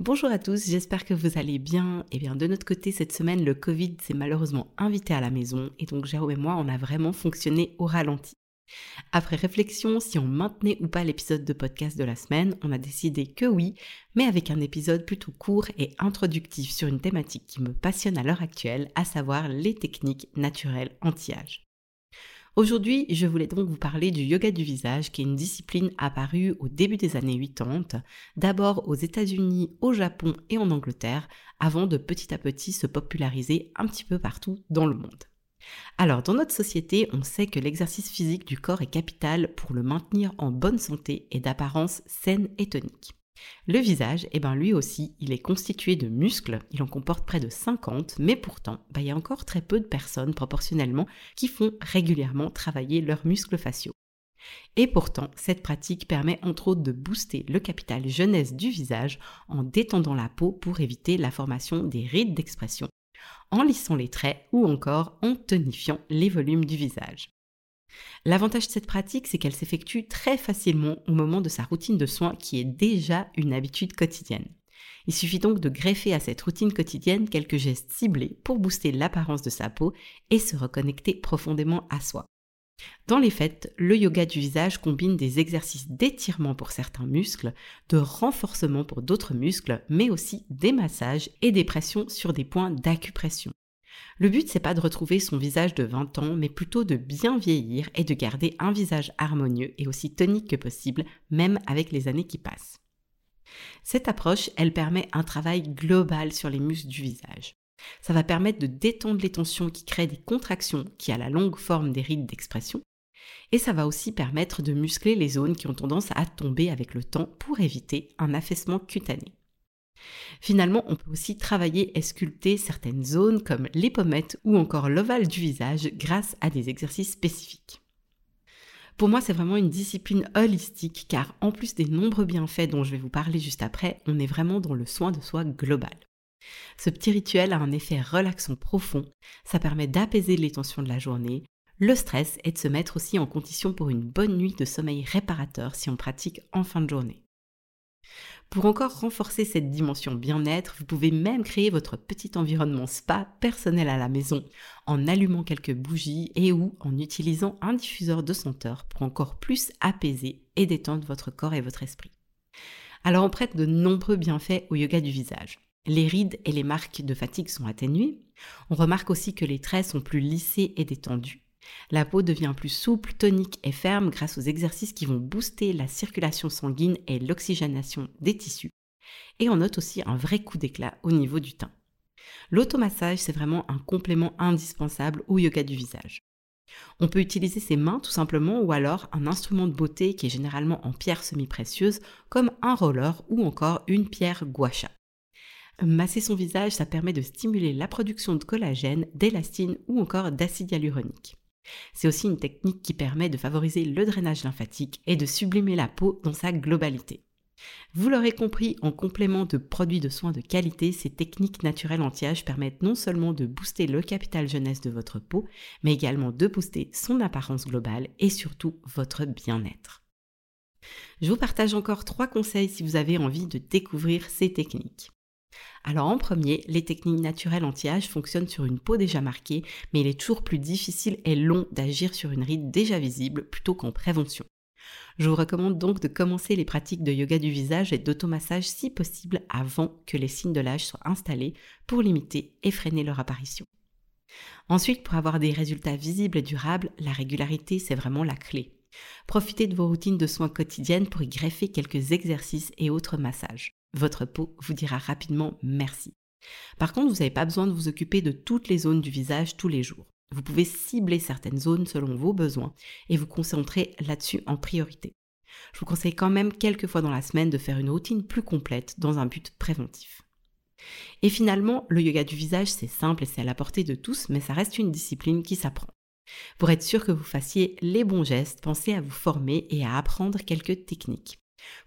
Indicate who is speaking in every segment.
Speaker 1: Bonjour à tous, j'espère que vous allez bien. Et eh bien de notre côté, cette semaine, le Covid s'est malheureusement invité à la maison et donc Jérôme et moi, on a vraiment fonctionné au ralenti. Après réflexion, si on maintenait ou pas l'épisode de podcast de la semaine, on a décidé que oui, mais avec un épisode plutôt court et introductif sur une thématique qui me passionne à l'heure actuelle, à savoir les techniques naturelles anti-âge. Aujourd'hui, je voulais donc vous parler du yoga du visage, qui est une discipline apparue au début des années 80, d'abord aux États-Unis, au Japon et en Angleterre, avant de petit à petit se populariser un petit peu partout dans le monde. Alors, dans notre société, on sait que l'exercice physique du corps est capital pour le maintenir en bonne santé et d'apparence saine et tonique. Le visage, eh ben lui aussi, il est constitué de muscles, il en comporte près de 50, mais pourtant, bah, il y a encore très peu de personnes proportionnellement qui font régulièrement travailler leurs muscles faciaux. Et pourtant, cette pratique permet entre autres de booster le capital jeunesse du visage en détendant la peau pour éviter la formation des rides d'expression, en lissant les traits ou encore en tonifiant les volumes du visage. L'avantage de cette pratique, c'est qu'elle s'effectue très facilement au moment de sa routine de soins qui est déjà une habitude quotidienne. Il suffit donc de greffer à cette routine quotidienne quelques gestes ciblés pour booster l'apparence de sa peau et se reconnecter profondément à soi. Dans les faits, le yoga du visage combine des exercices d'étirement pour certains muscles, de renforcement pour d'autres muscles, mais aussi des massages et des pressions sur des points d'acupression. Le but, c'est pas de retrouver son visage de 20 ans, mais plutôt de bien vieillir et de garder un visage harmonieux et aussi tonique que possible, même avec les années qui passent. Cette approche, elle permet un travail global sur les muscles du visage. Ça va permettre de détendre les tensions qui créent des contractions qui à la longue forment des rides d'expression. Et ça va aussi permettre de muscler les zones qui ont tendance à tomber avec le temps pour éviter un affaissement cutané. Finalement, on peut aussi travailler et sculpter certaines zones comme les pommettes ou encore l'ovale du visage grâce à des exercices spécifiques. Pour moi, c'est vraiment une discipline holistique car en plus des nombreux bienfaits dont je vais vous parler juste après, on est vraiment dans le soin de soi global. Ce petit rituel a un effet relaxant profond, ça permet d'apaiser les tensions de la journée, le stress et de se mettre aussi en condition pour une bonne nuit de sommeil réparateur si on pratique en fin de journée. Pour encore renforcer cette dimension bien-être, vous pouvez même créer votre petit environnement spa personnel à la maison en allumant quelques bougies et ou en utilisant un diffuseur de senteur pour encore plus apaiser et détendre votre corps et votre esprit. Alors on prête de nombreux bienfaits au yoga du visage. Les rides et les marques de fatigue sont atténuées. On remarque aussi que les traits sont plus lissés et détendus. La peau devient plus souple, tonique et ferme grâce aux exercices qui vont booster la circulation sanguine et l'oxygénation des tissus. Et on note aussi un vrai coup d'éclat au niveau du teint. L'automassage, c'est vraiment un complément indispensable au yoga du visage. On peut utiliser ses mains tout simplement ou alors un instrument de beauté qui est généralement en pierre semi-précieuse comme un roller ou encore une pierre guacha. Masser son visage, ça permet de stimuler la production de collagène, d'élastine ou encore d'acide hyaluronique. C'est aussi une technique qui permet de favoriser le drainage lymphatique et de sublimer la peau dans sa globalité. Vous l'aurez compris, en complément de produits de soins de qualité, ces techniques naturelles anti-âge permettent non seulement de booster le capital jeunesse de votre peau, mais également de booster son apparence globale et surtout votre bien-être. Je vous partage encore trois conseils si vous avez envie de découvrir ces techniques. Alors en premier, les techniques naturelles anti-âge fonctionnent sur une peau déjà marquée, mais il est toujours plus difficile et long d'agir sur une ride déjà visible plutôt qu'en prévention. Je vous recommande donc de commencer les pratiques de yoga du visage et d'automassage si possible avant que les signes de l'âge soient installés pour limiter et freiner leur apparition. Ensuite, pour avoir des résultats visibles et durables, la régularité, c'est vraiment la clé. Profitez de vos routines de soins quotidiennes pour y greffer quelques exercices et autres massages votre peau vous dira rapidement merci. Par contre, vous n'avez pas besoin de vous occuper de toutes les zones du visage tous les jours. Vous pouvez cibler certaines zones selon vos besoins et vous concentrer là-dessus en priorité. Je vous conseille quand même quelques fois dans la semaine de faire une routine plus complète dans un but préventif. Et finalement, le yoga du visage, c'est simple et c'est à la portée de tous, mais ça reste une discipline qui s'apprend. Pour être sûr que vous fassiez les bons gestes, pensez à vous former et à apprendre quelques techniques.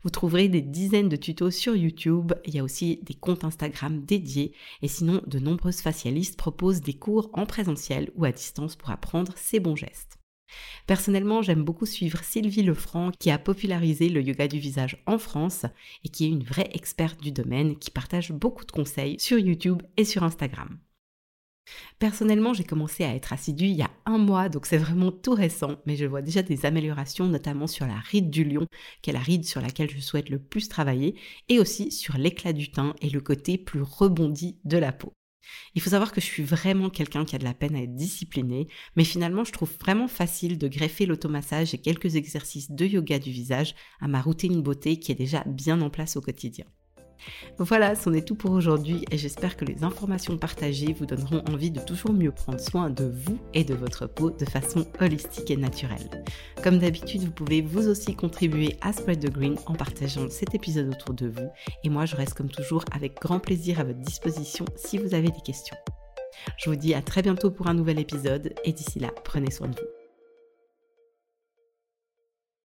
Speaker 1: Vous trouverez des dizaines de tutos sur YouTube, il y a aussi des comptes Instagram dédiés et sinon de nombreuses facialistes proposent des cours en présentiel ou à distance pour apprendre ces bons gestes. Personnellement, j'aime beaucoup suivre Sylvie Lefranc qui a popularisé le yoga du visage en France et qui est une vraie experte du domaine qui partage beaucoup de conseils sur YouTube et sur Instagram. Personnellement, j'ai commencé à être assidue il y a un mois, donc c'est vraiment tout récent, mais je vois déjà des améliorations, notamment sur la ride du lion, qui est la ride sur laquelle je souhaite le plus travailler, et aussi sur l'éclat du teint et le côté plus rebondi de la peau. Il faut savoir que je suis vraiment quelqu'un qui a de la peine à être discipliné, mais finalement je trouve vraiment facile de greffer l'automassage et quelques exercices de yoga du visage à ma routine beauté qui est déjà bien en place au quotidien. Voilà, c'en est tout pour aujourd'hui et j'espère que les informations partagées vous donneront envie de toujours mieux prendre soin de vous et de votre peau de façon holistique et naturelle. Comme d'habitude, vous pouvez vous aussi contribuer à Spread the Green en partageant cet épisode autour de vous et moi je reste comme toujours avec grand plaisir à votre disposition si vous avez des questions. Je vous dis à très bientôt pour un nouvel épisode et d'ici là, prenez soin de vous.